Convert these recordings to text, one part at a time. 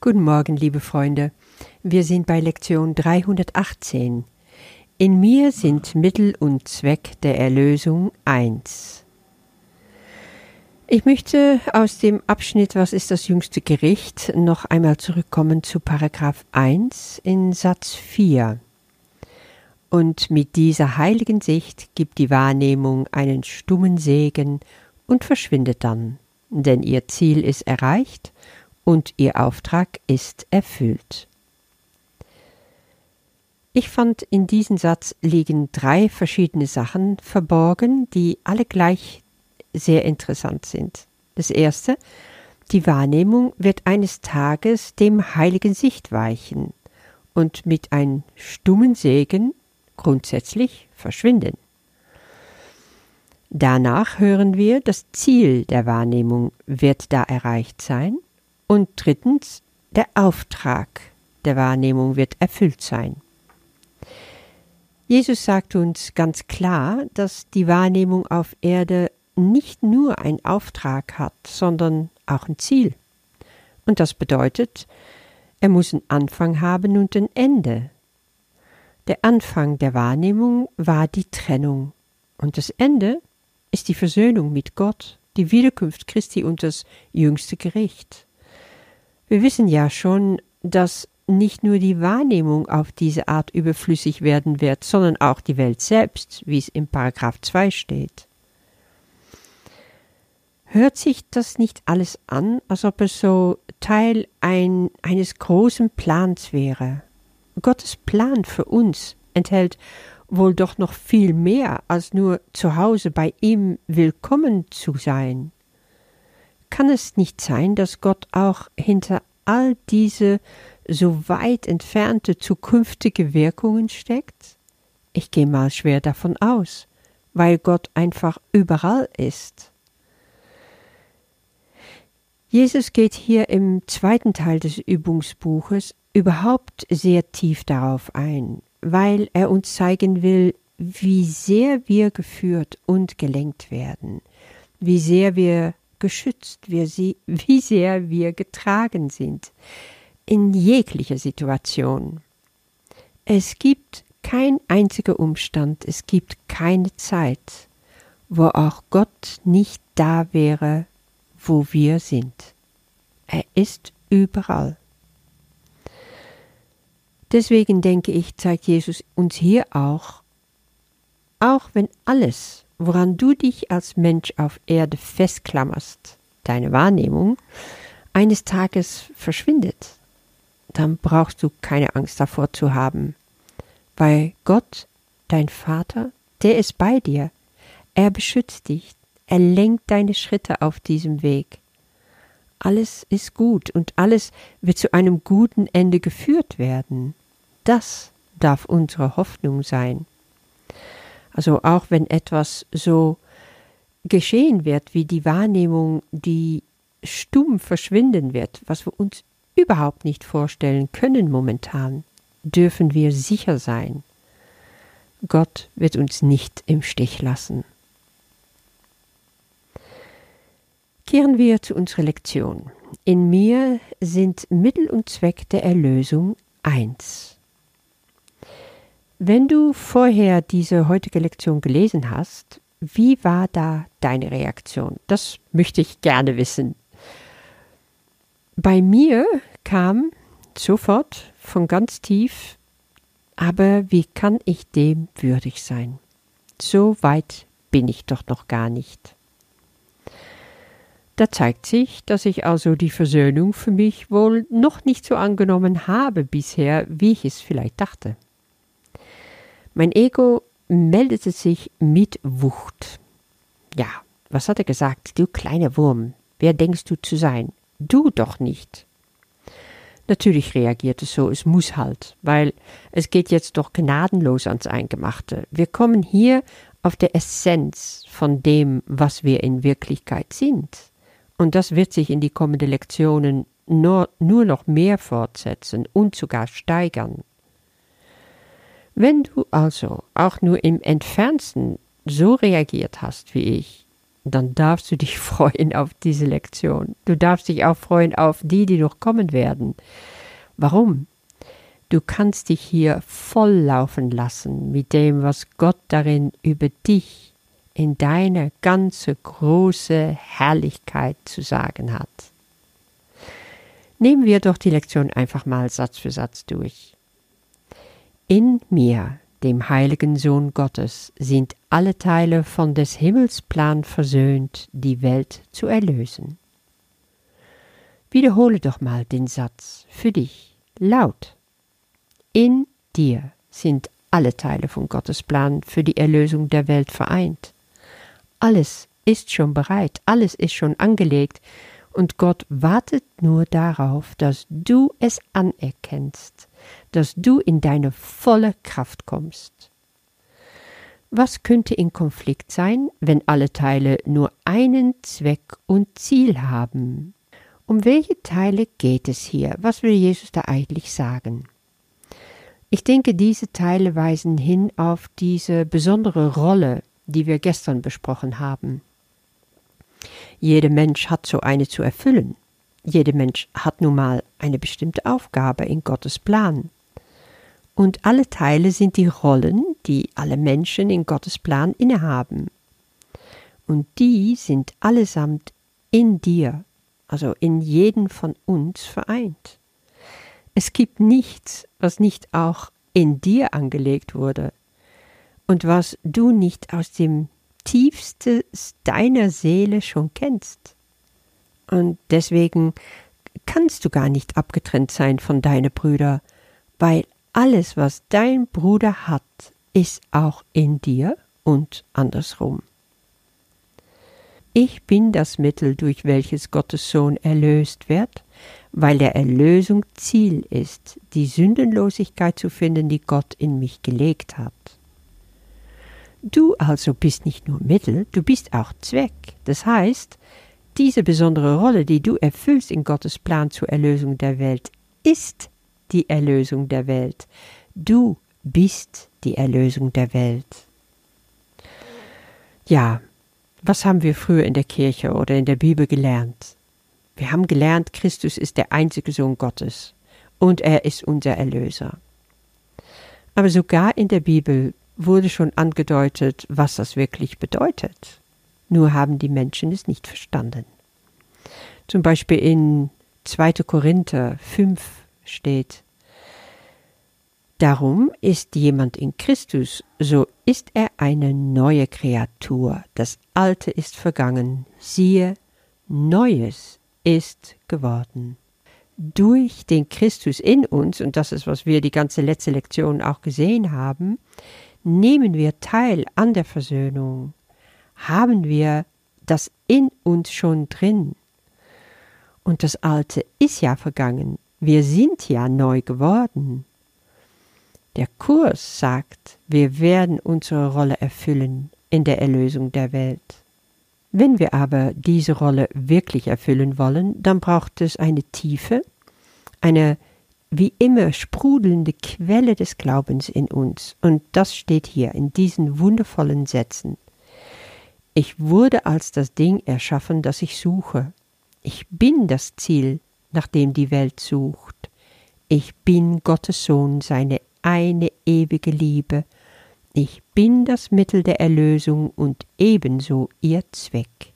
Guten Morgen, liebe Freunde. Wir sind bei Lektion 318. In mir sind Mittel und Zweck der Erlösung eins. Ich möchte aus dem Abschnitt Was ist das jüngste Gericht noch einmal zurückkommen zu Paragraph 1 in Satz 4. Und mit dieser heiligen Sicht gibt die Wahrnehmung einen stummen Segen und verschwindet dann, denn ihr Ziel ist erreicht und ihr Auftrag ist erfüllt. Ich fand, in diesem Satz liegen drei verschiedene Sachen verborgen, die alle gleich sehr interessant sind. Das erste, die Wahrnehmung wird eines Tages dem heiligen Sicht weichen und mit einem stummen Segen grundsätzlich verschwinden. Danach hören wir, das Ziel der Wahrnehmung wird da erreicht sein und drittens, der Auftrag der Wahrnehmung wird erfüllt sein. Jesus sagt uns ganz klar, dass die Wahrnehmung auf Erde nicht nur einen Auftrag hat, sondern auch ein Ziel. Und das bedeutet, er muss einen Anfang haben und ein Ende. Der Anfang der Wahrnehmung war die Trennung und das Ende ist die Versöhnung mit Gott, die Wiederkunft Christi und das jüngste Gericht. Wir wissen ja schon, dass nicht nur die Wahrnehmung auf diese Art überflüssig werden wird, sondern auch die Welt selbst, wie es im Paragraph 2 steht. Hört sich das nicht alles an, als ob es so Teil ein, eines großen Plans wäre? Gottes Plan für uns enthält wohl doch noch viel mehr als nur zu Hause bei ihm willkommen zu sein. Kann es nicht sein, dass Gott auch hinter all diese so weit entfernte zukünftige Wirkungen steckt? Ich gehe mal schwer davon aus, weil Gott einfach überall ist. Jesus geht hier im zweiten Teil des Übungsbuches überhaupt sehr tief darauf ein, weil er uns zeigen will, wie sehr wir geführt und gelenkt werden, wie sehr wir geschützt, wir sie, wie sehr wir getragen sind, in jeglicher Situation. Es gibt kein einziger Umstand, es gibt keine Zeit, wo auch Gott nicht da wäre, wo wir sind. Er ist überall. Deswegen denke ich, zeigt Jesus uns hier auch, auch wenn alles woran du dich als Mensch auf Erde festklammerst, deine Wahrnehmung, eines Tages verschwindet, dann brauchst du keine Angst davor zu haben, weil Gott, dein Vater, der ist bei dir, er beschützt dich, er lenkt deine Schritte auf diesem Weg. Alles ist gut und alles wird zu einem guten Ende geführt werden. Das darf unsere Hoffnung sein. Also auch wenn etwas so geschehen wird, wie die Wahrnehmung, die stumm verschwinden wird, was wir uns überhaupt nicht vorstellen können momentan, dürfen wir sicher sein. Gott wird uns nicht im Stich lassen. Kehren wir zu unserer Lektion. In mir sind Mittel und Zweck der Erlösung eins. Wenn du vorher diese heutige Lektion gelesen hast, wie war da deine Reaktion? Das möchte ich gerne wissen. Bei mir kam sofort von ganz tief, aber wie kann ich dem würdig sein? So weit bin ich doch noch gar nicht. Da zeigt sich, dass ich also die Versöhnung für mich wohl noch nicht so angenommen habe bisher, wie ich es vielleicht dachte. Mein Ego meldete sich mit Wucht. Ja, was hat er gesagt? Du kleiner Wurm, wer denkst du zu sein? Du doch nicht. Natürlich reagierte so, es muss halt, weil es geht jetzt doch gnadenlos ans Eingemachte. Wir kommen hier auf der Essenz von dem, was wir in Wirklichkeit sind. Und das wird sich in die kommenden Lektionen nur, nur noch mehr fortsetzen und sogar steigern. Wenn du also auch nur im entferntesten so reagiert hast wie ich, dann darfst du dich freuen auf diese Lektion. Du darfst dich auch freuen auf die, die noch kommen werden. Warum? Du kannst dich hier volllaufen lassen mit dem, was Gott darin über dich in deine ganze große Herrlichkeit zu sagen hat. Nehmen wir doch die Lektion einfach mal Satz für Satz durch. In mir, dem heiligen Sohn Gottes, sind alle Teile von des Himmels Plan versöhnt, die Welt zu erlösen. Wiederhole doch mal den Satz für dich laut. In dir sind alle Teile von Gottes Plan für die Erlösung der Welt vereint. Alles ist schon bereit, alles ist schon angelegt, und Gott wartet nur darauf, dass du es anerkennst, dass du in deine volle Kraft kommst. Was könnte in Konflikt sein, wenn alle Teile nur einen Zweck und Ziel haben? Um welche Teile geht es hier? Was will Jesus da eigentlich sagen? Ich denke, diese Teile weisen hin auf diese besondere Rolle, die wir gestern besprochen haben. Jeder Mensch hat so eine zu erfüllen. Jeder Mensch hat nun mal eine bestimmte Aufgabe in Gottes Plan. Und alle Teile sind die Rollen, die alle Menschen in Gottes Plan innehaben. Und die sind allesamt in dir, also in jeden von uns vereint. Es gibt nichts, was nicht auch in dir angelegt wurde und was du nicht aus dem tiefstes deiner Seele schon kennst. Und deswegen kannst du gar nicht abgetrennt sein von deinen Brüdern, weil alles, was dein Bruder hat, ist auch in dir und andersrum. Ich bin das Mittel, durch welches Gottes Sohn erlöst wird, weil der Erlösung Ziel ist, die Sündenlosigkeit zu finden, die Gott in mich gelegt hat. Du also bist nicht nur Mittel, du bist auch Zweck. Das heißt, diese besondere Rolle, die du erfüllst in Gottes Plan zur Erlösung der Welt, ist die Erlösung der Welt. Du bist die Erlösung der Welt. Ja, was haben wir früher in der Kirche oder in der Bibel gelernt? Wir haben gelernt, Christus ist der einzige Sohn Gottes und er ist unser Erlöser. Aber sogar in der Bibel wurde schon angedeutet, was das wirklich bedeutet. Nur haben die Menschen es nicht verstanden. Zum Beispiel in 2. Korinther 5 steht, Darum ist jemand in Christus, so ist er eine neue Kreatur. Das Alte ist vergangen, siehe, Neues ist geworden. Durch den Christus in uns, und das ist, was wir die ganze letzte Lektion auch gesehen haben, nehmen wir teil an der Versöhnung, haben wir das in uns schon drin. Und das Alte ist ja vergangen, wir sind ja neu geworden. Der Kurs sagt, wir werden unsere Rolle erfüllen in der Erlösung der Welt. Wenn wir aber diese Rolle wirklich erfüllen wollen, dann braucht es eine tiefe, eine wie immer sprudelnde Quelle des Glaubens in uns. Und das steht hier in diesen wundervollen Sätzen. Ich wurde als das Ding erschaffen, das ich suche. Ich bin das Ziel, nach dem die Welt sucht. Ich bin Gottes Sohn, seine eine ewige Liebe. Ich bin das Mittel der Erlösung und ebenso ihr Zweck.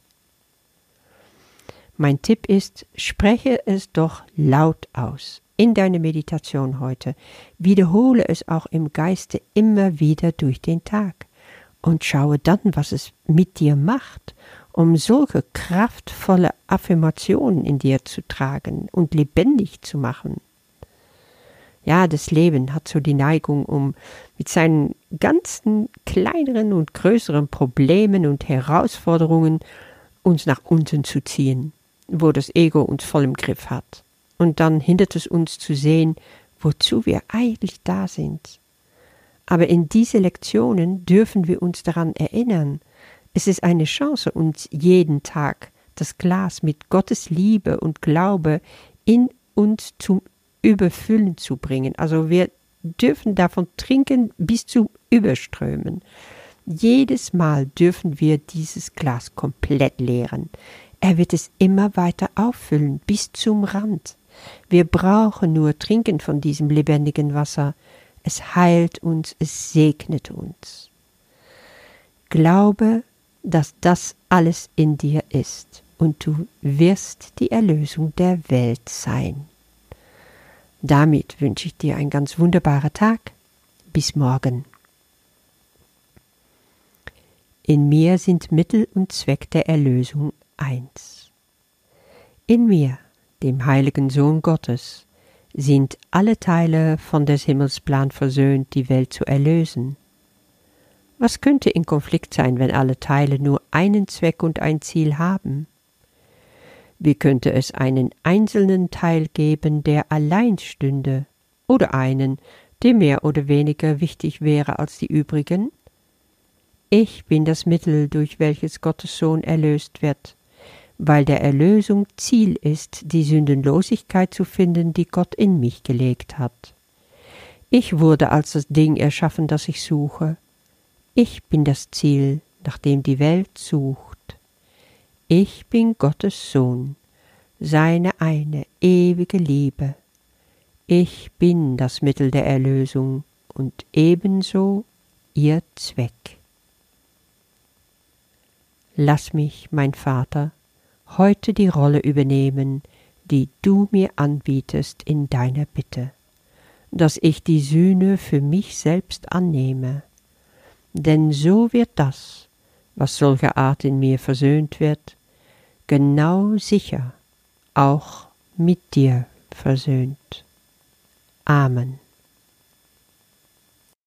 Mein Tipp ist, spreche es doch laut aus in deine Meditation heute. Wiederhole es auch im Geiste immer wieder durch den Tag und schaue dann, was es mit dir macht, um solche kraftvolle Affirmationen in dir zu tragen und lebendig zu machen. Ja, das Leben hat so die Neigung, um mit seinen ganzen kleineren und größeren Problemen und Herausforderungen uns nach unten zu ziehen, wo das Ego uns voll im Griff hat und dann hindert es uns zu sehen, wozu wir eigentlich da sind. Aber in diese Lektionen dürfen wir uns daran erinnern. Es ist eine Chance, uns jeden Tag das Glas mit Gottes Liebe und Glaube in uns zum Überfüllen zu bringen. Also wir dürfen davon trinken bis zum Überströmen. Jedes Mal dürfen wir dieses Glas komplett leeren. Er wird es immer weiter auffüllen, bis zum Rand. Wir brauchen nur trinken von diesem lebendigen Wasser. Es heilt uns, es segnet uns. Glaube, dass das alles in dir ist, und du wirst die Erlösung der Welt sein. Damit wünsche ich dir einen ganz wunderbaren Tag. Bis morgen. In mir sind Mittel und Zweck der Erlösung eins. In mir, dem heiligen Sohn Gottes, sind alle Teile von des Himmels Plan versöhnt, die Welt zu erlösen. Was könnte in Konflikt sein, wenn alle Teile nur einen Zweck und ein Ziel haben? Wie könnte es einen einzelnen Teil geben, der allein stünde, oder einen, der mehr oder weniger wichtig wäre als die übrigen? Ich bin das Mittel, durch welches Gottes Sohn erlöst wird, weil der Erlösung Ziel ist, die Sündenlosigkeit zu finden, die Gott in mich gelegt hat. Ich wurde als das Ding erschaffen, das ich suche, ich bin das Ziel, nach dem die Welt sucht. Ich bin Gottes Sohn, seine eine ewige Liebe. Ich bin das Mittel der Erlösung und ebenso ihr Zweck. Lass mich, mein Vater, heute die Rolle übernehmen, die du mir anbietest in deiner Bitte, dass ich die Sühne für mich selbst annehme denn so wird das, was solcher Art in mir versöhnt wird, genau sicher auch mit dir versöhnt. Amen.